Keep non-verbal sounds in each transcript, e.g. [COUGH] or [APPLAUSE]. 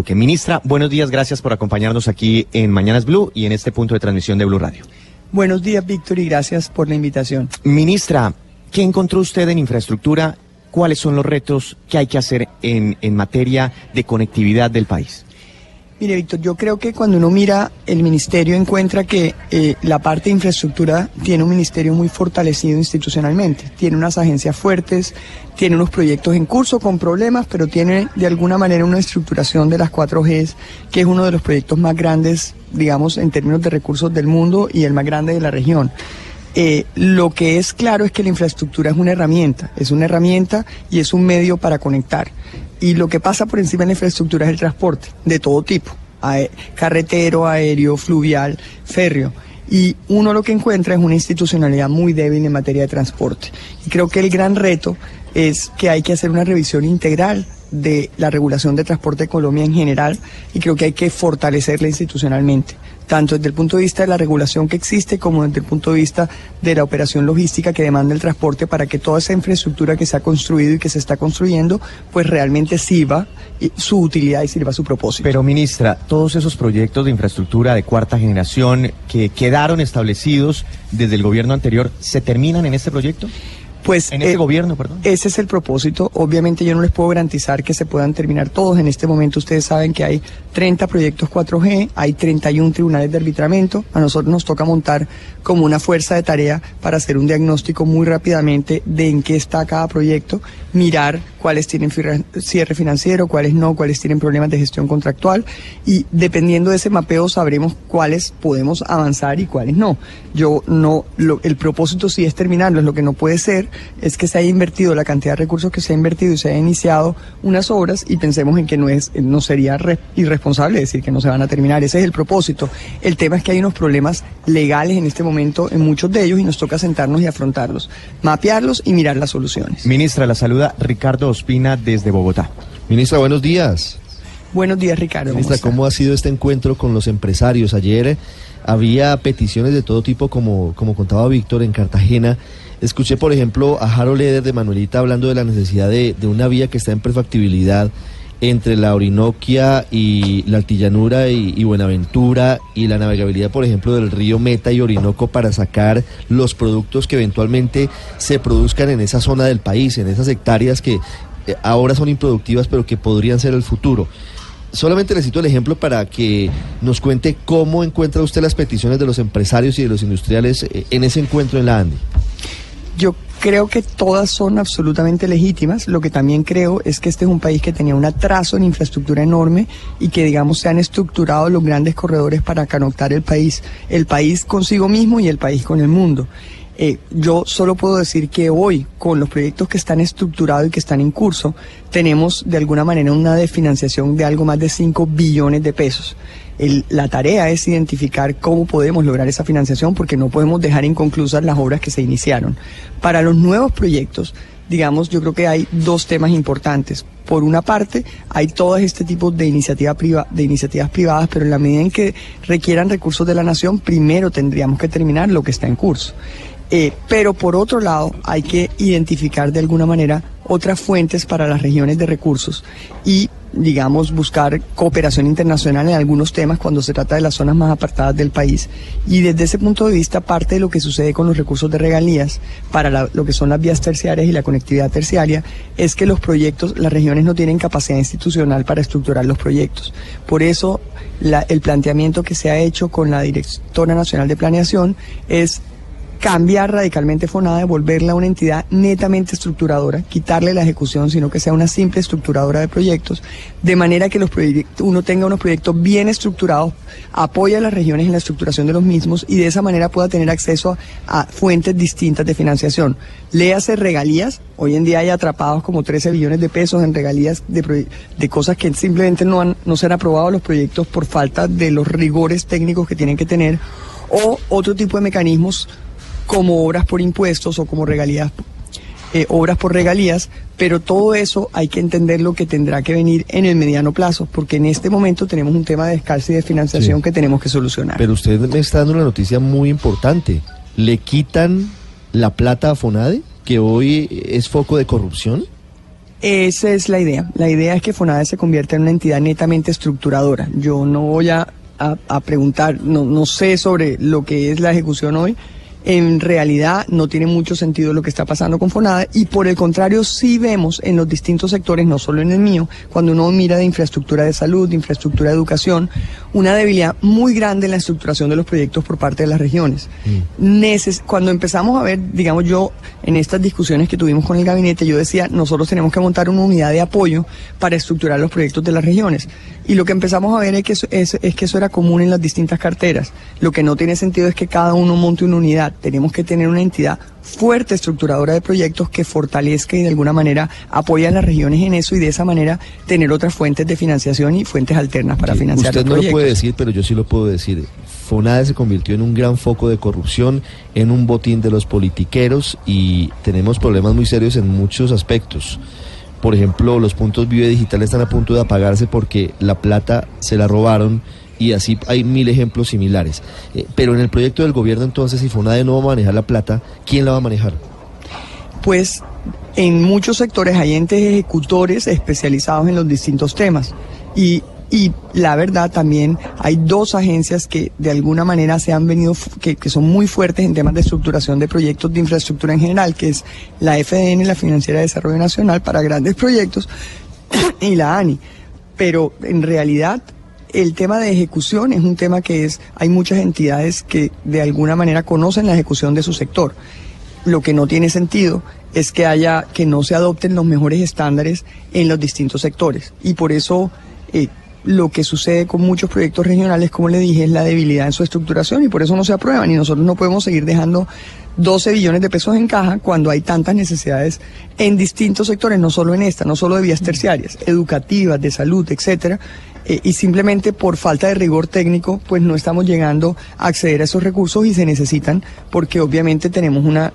Okay, ministra, buenos días. Gracias por acompañarnos aquí en Mañanas Blue y en este punto de transmisión de Blue Radio. Buenos días, Víctor, y gracias por la invitación. Ministra, ¿qué encontró usted en infraestructura? ¿Cuáles son los retos que hay que hacer en, en materia de conectividad del país? Mire, Víctor, yo creo que cuando uno mira el ministerio encuentra que eh, la parte de infraestructura tiene un ministerio muy fortalecido institucionalmente, tiene unas agencias fuertes, tiene unos proyectos en curso con problemas, pero tiene de alguna manera una estructuración de las 4Gs, que es uno de los proyectos más grandes, digamos, en términos de recursos del mundo y el más grande de la región. Eh, lo que es claro es que la infraestructura es una herramienta, es una herramienta y es un medio para conectar. Y lo que pasa por encima de la infraestructura es el transporte, de todo tipo, carretero, aéreo, fluvial, férreo. Y uno lo que encuentra es una institucionalidad muy débil en materia de transporte. Y creo que el gran reto es que hay que hacer una revisión integral de la regulación de transporte de Colombia en general y creo que hay que fortalecerla institucionalmente, tanto desde el punto de vista de la regulación que existe como desde el punto de vista de la operación logística que demanda el transporte para que toda esa infraestructura que se ha construido y que se está construyendo pues realmente sirva su utilidad y sirva su propósito. Pero, ministra, todos esos proyectos de infraestructura de cuarta generación que quedaron establecidos desde el gobierno anterior, ¿se terminan en este proyecto? Pues En este eh, gobierno, perdón. Ese es el propósito. Obviamente yo no les puedo garantizar que se puedan terminar todos. En este momento ustedes saben que hay 30 proyectos 4G, hay 31 tribunales de arbitramiento. A nosotros nos toca montar como una fuerza de tarea para hacer un diagnóstico muy rápidamente de en qué está cada proyecto, mirar cuáles tienen cierre financiero, cuáles no, cuáles tienen problemas de gestión contractual y dependiendo de ese mapeo sabremos cuáles podemos avanzar y cuáles no. Yo no, lo- el propósito sí es terminarlos, lo que no puede ser es que se haya invertido la cantidad de recursos que se ha invertido y se haya iniciado unas obras y pensemos en que no es, no sería re- irresponsable decir que no se van a terminar. Ese es el propósito. El tema es que hay unos problemas legales en este momento en muchos de ellos y nos toca sentarnos y afrontarlos, mapearlos y mirar las soluciones. Ministra, la saluda Ricardo Ospina desde Bogotá. Ministra, buenos días. Buenos días, Ricardo. ¿cómo Ministra? ¿cómo ha sido este encuentro con los empresarios? Ayer eh, había peticiones de todo tipo, como, como contaba Víctor, en Cartagena. Escuché, por ejemplo, a Harold Eder de Manuelita hablando de la necesidad de, de una vía que está en perfectibilidad entre la Orinoquia y la Altillanura y, y Buenaventura y la navegabilidad, por ejemplo, del río Meta y Orinoco para sacar los productos que eventualmente se produzcan en esa zona del país, en esas hectáreas que eh, ahora son improductivas, pero que podrían ser el futuro. Solamente le cito el ejemplo para que nos cuente cómo encuentra usted las peticiones de los empresarios y de los industriales eh, en ese encuentro en la Andi. Yo creo que todas son absolutamente legítimas. Lo que también creo es que este es un país que tenía un atraso en infraestructura enorme y que, digamos, se han estructurado los grandes corredores para conectar el país, el país consigo mismo y el país con el mundo. Eh, yo solo puedo decir que hoy, con los proyectos que están estructurados y que están en curso, tenemos de alguna manera una desfinanciación de algo más de 5 billones de pesos. La tarea es identificar cómo podemos lograr esa financiación porque no podemos dejar inconclusas las obras que se iniciaron. Para los nuevos proyectos, digamos, yo creo que hay dos temas importantes. Por una parte, hay todo este tipo de, iniciativa priva- de iniciativas privadas, pero en la medida en que requieran recursos de la nación, primero tendríamos que terminar lo que está en curso. Eh, pero por otro lado, hay que identificar de alguna manera otras fuentes para las regiones de recursos y, digamos, buscar cooperación internacional en algunos temas cuando se trata de las zonas más apartadas del país. Y desde ese punto de vista, parte de lo que sucede con los recursos de regalías para lo que son las vías terciarias y la conectividad terciaria es que los proyectos, las regiones no tienen capacidad institucional para estructurar los proyectos. Por eso, el planteamiento que se ha hecho con la Directora Nacional de Planeación es cambiar radicalmente FONADE, volverla una entidad netamente estructuradora, quitarle la ejecución, sino que sea una simple estructuradora de proyectos, de manera que los uno tenga unos proyectos bien estructurados, apoye a las regiones en la estructuración de los mismos y de esa manera pueda tener acceso a, fuentes distintas de financiación. Léase regalías, hoy en día hay atrapados como 13 billones de pesos en regalías de, de cosas que simplemente no, han, no se han aprobado los proyectos por falta de los rigores técnicos que tienen que tener o otro tipo de mecanismos como obras por impuestos o como regalías, eh, obras por regalías, pero todo eso hay que entender lo que tendrá que venir en el mediano plazo, porque en este momento tenemos un tema de escasez de financiación que tenemos que solucionar. Pero usted me está dando una noticia muy importante. ¿Le quitan la plata a FONADE, que hoy es foco de corrupción? Esa es la idea. La idea es que FONADE se convierta en una entidad netamente estructuradora. Yo no voy a, a, preguntar, no, no sé sobre lo que es la ejecución hoy, en realidad no tiene mucho sentido lo que está pasando con FONADA y por el contrario sí vemos en los distintos sectores, no solo en el mío, cuando uno mira de infraestructura de salud, de infraestructura de educación, una debilidad muy grande en la estructuración de los proyectos por parte de las regiones. Mm. cuando empezamos a ver, digamos yo, en estas discusiones que tuvimos con el gabinete, yo decía, nosotros tenemos que montar una unidad de apoyo para estructurar los proyectos de las regiones. Y lo que empezamos a ver es que es, es que eso era común en las distintas carteras. Lo que no tiene sentido es que cada uno monte una unidad tenemos que tener una entidad fuerte estructuradora de proyectos que fortalezca y de alguna manera apoye a las regiones en eso y de esa manera tener otras fuentes de financiación y fuentes alternas para financiar Usted no lo puede decir, pero yo sí lo puedo decir. FONADE se convirtió en un gran foco de corrupción, en un botín de los politiqueros y tenemos problemas muy serios en muchos aspectos. Por ejemplo, los puntos Vive Digital están a punto de apagarse porque la plata se la robaron y así hay mil ejemplos similares. Eh, pero en el proyecto del gobierno entonces, si FONADE no va a manejar la plata, ¿quién la va a manejar? Pues en muchos sectores hay entes ejecutores especializados en los distintos temas y, y la verdad también hay dos agencias que de alguna manera se han venido, que, que son muy fuertes en temas de estructuración de proyectos de infraestructura en general, que es la FDN, la Financiera de Desarrollo Nacional para grandes proyectos, [COUGHS] y la ANI. Pero en realidad el tema de ejecución es un tema que es, hay muchas entidades que de alguna manera conocen la ejecución de su sector. Lo que no tiene sentido es que haya, que no se adopten los mejores estándares en los distintos sectores. Y por eso eh, lo que sucede con muchos proyectos regionales, como le dije, es la debilidad en su estructuración y por eso no se aprueban. Y nosotros no podemos seguir dejando 12 billones de pesos en caja cuando hay tantas necesidades en distintos sectores, no solo en esta, no solo de vías terciarias, educativas, de salud, etcétera, eh, y simplemente por falta de rigor técnico, pues no estamos llegando a acceder a esos recursos y se necesitan porque obviamente tenemos una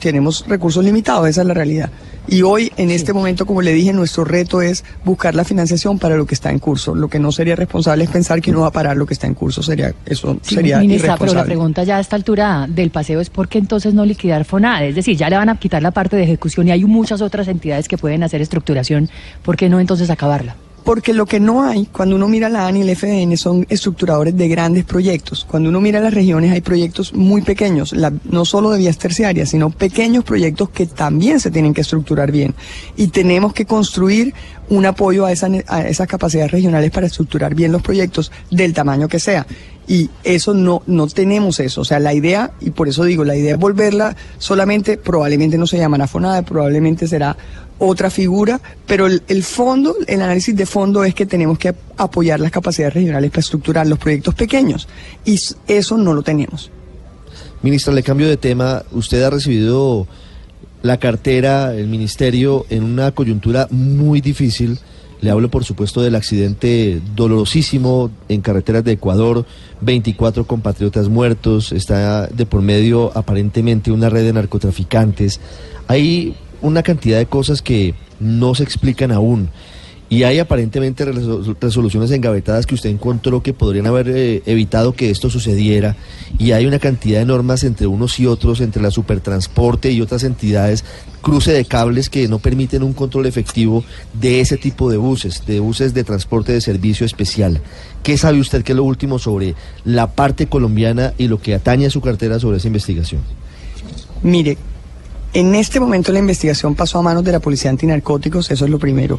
tenemos recursos limitados, esa es la realidad. Y hoy, en este momento, como le dije, nuestro reto es buscar la financiación para lo que está en curso. Lo que no sería responsable es pensar que uno va a parar lo que está en curso. Sería, eso sería ministra, pero la pregunta ya a esta altura del paseo es ¿por qué entonces no liquidar FONADE? Es decir, ya le van a quitar la parte de ejecución y hay muchas otras entidades que pueden hacer estructuración. ¿Por qué no entonces acabarla? Porque lo que no hay, cuando uno mira la ANI y el FDN, son estructuradores de grandes proyectos. Cuando uno mira las regiones, hay proyectos muy pequeños, no solo de vías terciarias, sino pequeños proyectos que también se tienen que estructurar bien. Y tenemos que construir un apoyo a, a esas capacidades regionales para estructurar bien los proyectos del tamaño que sea. Y eso no, no tenemos eso. O sea, la idea, y por eso digo, la idea es volverla solamente, probablemente no se llamará FONADE, probablemente será otra figura, pero el, fondo, el análisis de fondo es que tenemos que apoyar las capacidades regionales para estructurar los proyectos pequeños y eso no lo tenemos. Ministra, le cambio de tema. Usted ha recibido la cartera, el ministerio, en una coyuntura muy difícil. Le hablo, por supuesto, del accidente dolorosísimo en carreteras de Ecuador, 24 compatriotas muertos, está de por medio aparentemente una red de narcotraficantes. Hay una cantidad de cosas que no se explican aún. Y hay aparentemente resoluciones engavetadas que usted encontró que podrían haber eh, evitado que esto sucediera. Y hay una cantidad de normas entre unos y otros, entre la supertransporte y otras entidades, cruce de cables que no permiten un control efectivo de ese tipo de buses, de buses de transporte de servicio especial. ¿Qué sabe usted que es lo último sobre la parte colombiana y lo que atañe a su cartera sobre esa investigación? Mire, en este momento la investigación pasó a manos de la Policía Antinarcóticos, eso es lo primero.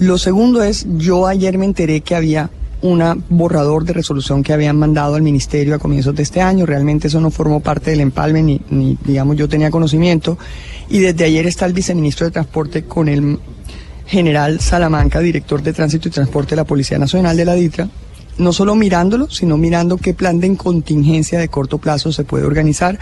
Lo segundo es, yo ayer me enteré que había un borrador de resolución que habían mandado al ministerio a comienzos de este año. Realmente eso no formó parte del empalme ni, ni, digamos, yo tenía conocimiento. Y desde ayer está el viceministro de Transporte con el general Salamanca, director de Tránsito y Transporte de la Policía Nacional de la DITRA, no solo mirándolo, sino mirando qué plan de contingencia de corto plazo se puede organizar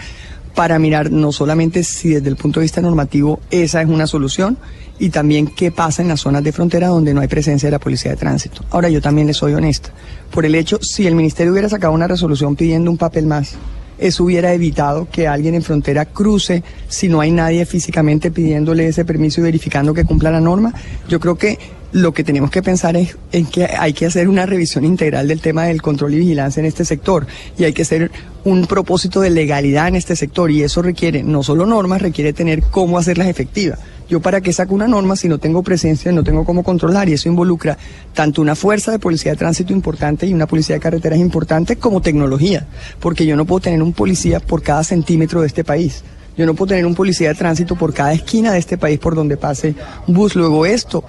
para mirar no solamente si desde el punto de vista normativo esa es una solución y también qué pasa en las zonas de frontera donde no hay presencia de la policía de tránsito. Ahora yo también le soy honesta. Por el hecho, si el ministerio hubiera sacado una resolución pidiendo un papel más, eso hubiera evitado que alguien en frontera cruce si no hay nadie físicamente pidiéndole ese permiso y verificando que cumpla la norma. Yo creo que lo que tenemos que pensar es en que hay que hacer una revisión integral del tema del control y vigilancia en este sector y hay que hacer un propósito de legalidad en este sector y eso requiere no solo normas, requiere tener cómo hacerlas efectivas. Yo para qué saco una norma si no tengo presencia, no tengo cómo controlar y eso involucra tanto una fuerza de policía de tránsito importante y una policía de carreteras importante como tecnología, porque yo no puedo tener un policía por cada centímetro de este país. Yo no puedo tener un policía de tránsito por cada esquina de este país por donde pase un bus. Luego esto,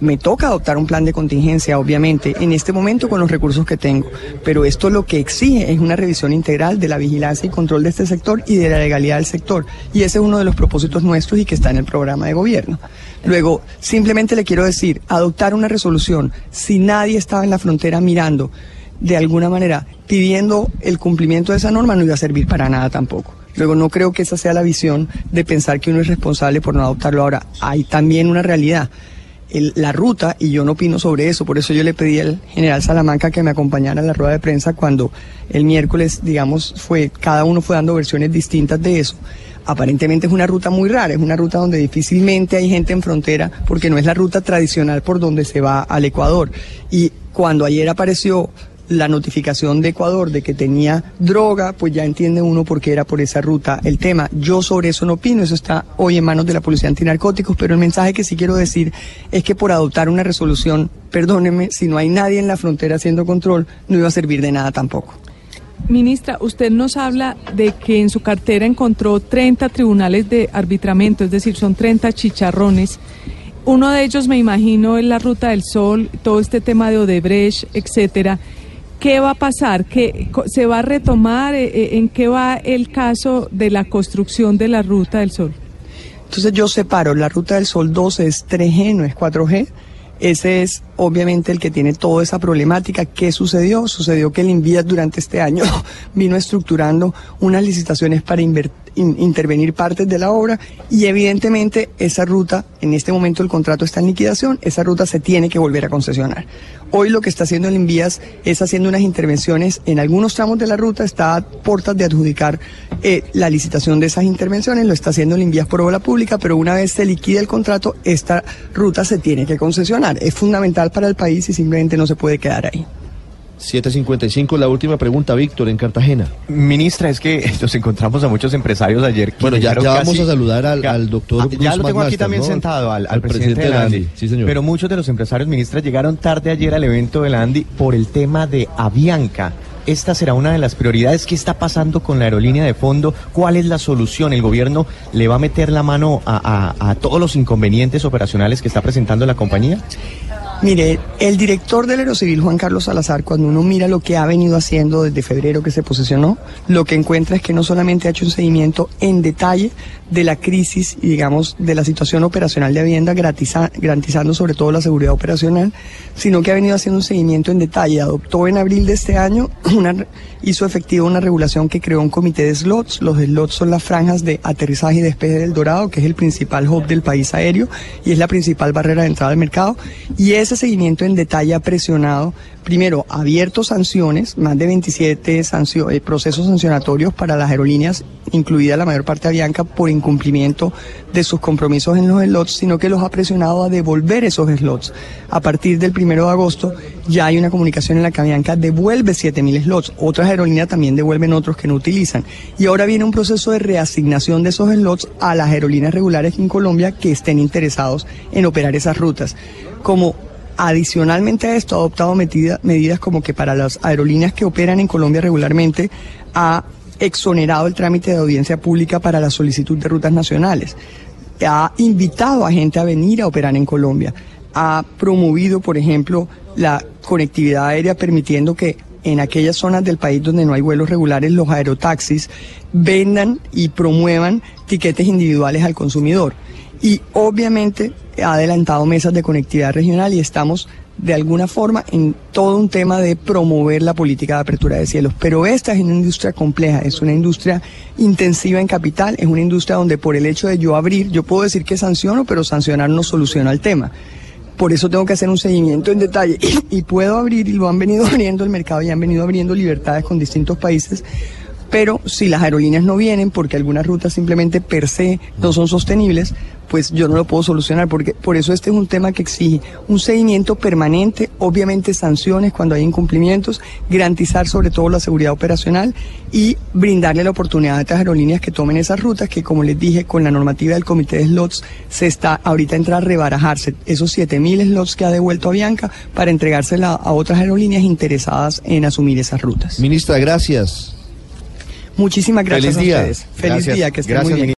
me toca adoptar un plan de contingencia, obviamente, en este momento con los recursos que tengo. Pero esto lo que exige es una revisión integral de la vigilancia y control de este sector y de la legalidad del sector. Y ese es uno de los propósitos nuestros y que está en el programa de gobierno. Luego, simplemente le quiero decir, adoptar una resolución, si nadie estaba en la frontera mirando, de alguna manera, pidiendo el cumplimiento de esa norma, no iba a servir para nada tampoco. Luego no creo que esa sea la visión de pensar que uno es responsable por no adoptarlo. Ahora, hay también una realidad. la ruta, y yo no opino sobre eso, por eso yo le pedí al general Salamanca que me acompañara en la rueda de prensa cuando el miércoles, digamos, fue, cada uno fue dando versiones distintas de eso. Aparentemente es una ruta muy rara, es una ruta donde difícilmente hay gente en frontera, porque no es la ruta tradicional por donde se va al Ecuador. Y cuando ayer apareció la notificación de Ecuador de que tenía droga, pues ya entiende uno por qué era por esa ruta el tema. Yo sobre eso no opino, eso está hoy en manos de la Policía Antinarcóticos, pero el mensaje que sí quiero decir es que por adoptar una resolución, perdóneme, si no hay nadie en la frontera haciendo control, no iba a servir de nada tampoco. Ministra, usted nos habla de que en su cartera encontró 30 tribunales de arbitramiento, es decir, son 30 chicharrones. Uno de ellos, me imagino, es la Ruta del Sol, todo este tema de Odebrecht, etcétera. ¿Qué va a pasar? ¿Qué, ¿Se va a retomar? Eh, eh, ¿En qué va el caso de la construcción de la Ruta del Sol? Entonces yo separo, la Ruta del Sol 2 es 3G, no es 4G. Ese es obviamente el que tiene toda esa problemática. ¿Qué sucedió? Sucedió que el Invías durante este año [LAUGHS] vino estructurando unas licitaciones para intervenir partes de la obra y evidentemente esa ruta, en este momento el contrato está en liquidación, esa ruta se tiene que volver a concesionar. Hoy lo que está haciendo el Envías es haciendo unas intervenciones en algunos tramos de la ruta, está a puertas de adjudicar eh, la licitación de esas intervenciones, lo está haciendo el Envías por obra pública, pero una vez se liquide el contrato, esta ruta se tiene que concesionar. Es fundamental para el país y simplemente no se puede quedar ahí. 755, la última pregunta, Víctor, en Cartagena. Ministra, es que [LAUGHS] nos encontramos a muchos empresarios ayer. bueno, ya, vamos a saludar al, doctor. Ah, ya lo tengo aquí también sentado, al, presidente, de la Andy. Sí, señor. Pero muchos de los empresarios, ministra, llegaron tarde ayer al evento de la Andy por el tema de Avianca. Esta será una de las prioridades. ¿Qué está pasando con la aerolínea de fondo? ¿Cuál es la solución? ¿El gobierno le va a meter la mano a, a todos los inconvenientes operacionales que está presentando la compañía? Mire, el director del Aerocivil, Juan Carlos Salazar, cuando uno mira lo que ha venido haciendo desde febrero que se posesionó, lo que encuentra es que no solamente ha hecho un seguimiento en detalle de la crisis y, digamos, de la situación operacional de Hacienda, garantizando sobre todo la seguridad operacional, sino que ha venido haciendo un seguimiento en detalle. Adoptó en abril de este año, [CLEARS THROAT] una, hizo efectiva una regulación que creó un comité de slots. Los slots son las franjas de aterrizaje y despegue del Dorado, que es el principal hub del país aéreo y es la principal barrera de entrada al mercado. Y ese seguimiento en detalle ha presionado primero, abierto sanciones, más de 27 eh, procesos sancionatorios para las aerolíneas, incluida la mayor parte de por incumplimiento de sus compromisos en los slots, sino que los ha presionado a devolver esos slots. A partir del primero de agosto ya hay una comunicación en la que Avianca devuelve 7.000 slots. Otras aerolíneas también devuelven otros que no utilizan. Y ahora viene un proceso de reasignación de esos slots a las aerolíneas regulares en Colombia que estén interesados en operar esas rutas. Como Adicionalmente a esto, ha adoptado medidas como que para las aerolíneas que operan en Colombia regularmente, ha exonerado el trámite de audiencia pública para la solicitud de rutas nacionales. Ha invitado a gente a venir a operar en Colombia. Ha promovido, por ejemplo, la conectividad aérea permitiendo que en aquellas zonas del país donde no hay vuelos regulares los aerotaxis vendan y promuevan tiquetes individuales al consumidor. Y obviamente ha adelantado mesas de conectividad regional y estamos de alguna forma en todo un tema de promover la política de apertura de cielos. Pero esta es una industria compleja, es una industria intensiva en capital, es una industria donde por el hecho de yo abrir, yo puedo decir que sanciono, pero sancionar no soluciona el tema. Por eso tengo que hacer un seguimiento en detalle. Y, puedo abrir, y lo han venido [LAUGHS] abriendo el mercado y han venido abriendo libertades con distintos países, pero si las aerolíneas no vienen porque algunas rutas simplemente per se no son sostenibles, pues yo no lo puedo solucionar, porque por eso este es un tema que exige un seguimiento permanente, obviamente sanciones cuando hay incumplimientos, garantizar sobre todo la seguridad operacional y brindarle la oportunidad a estas aerolíneas que tomen esas rutas, que como les dije, con la normativa del comité de slots se está ahorita entra a rebarajarse esos 7.000 slots que ha devuelto a Bianca para entregársela a otras aerolíneas interesadas en asumir esas rutas. Ministra, gracias. Muchísimas gracias Feliz día. a ustedes. Feliz Gracias. día, que estén Gracias, muy bien.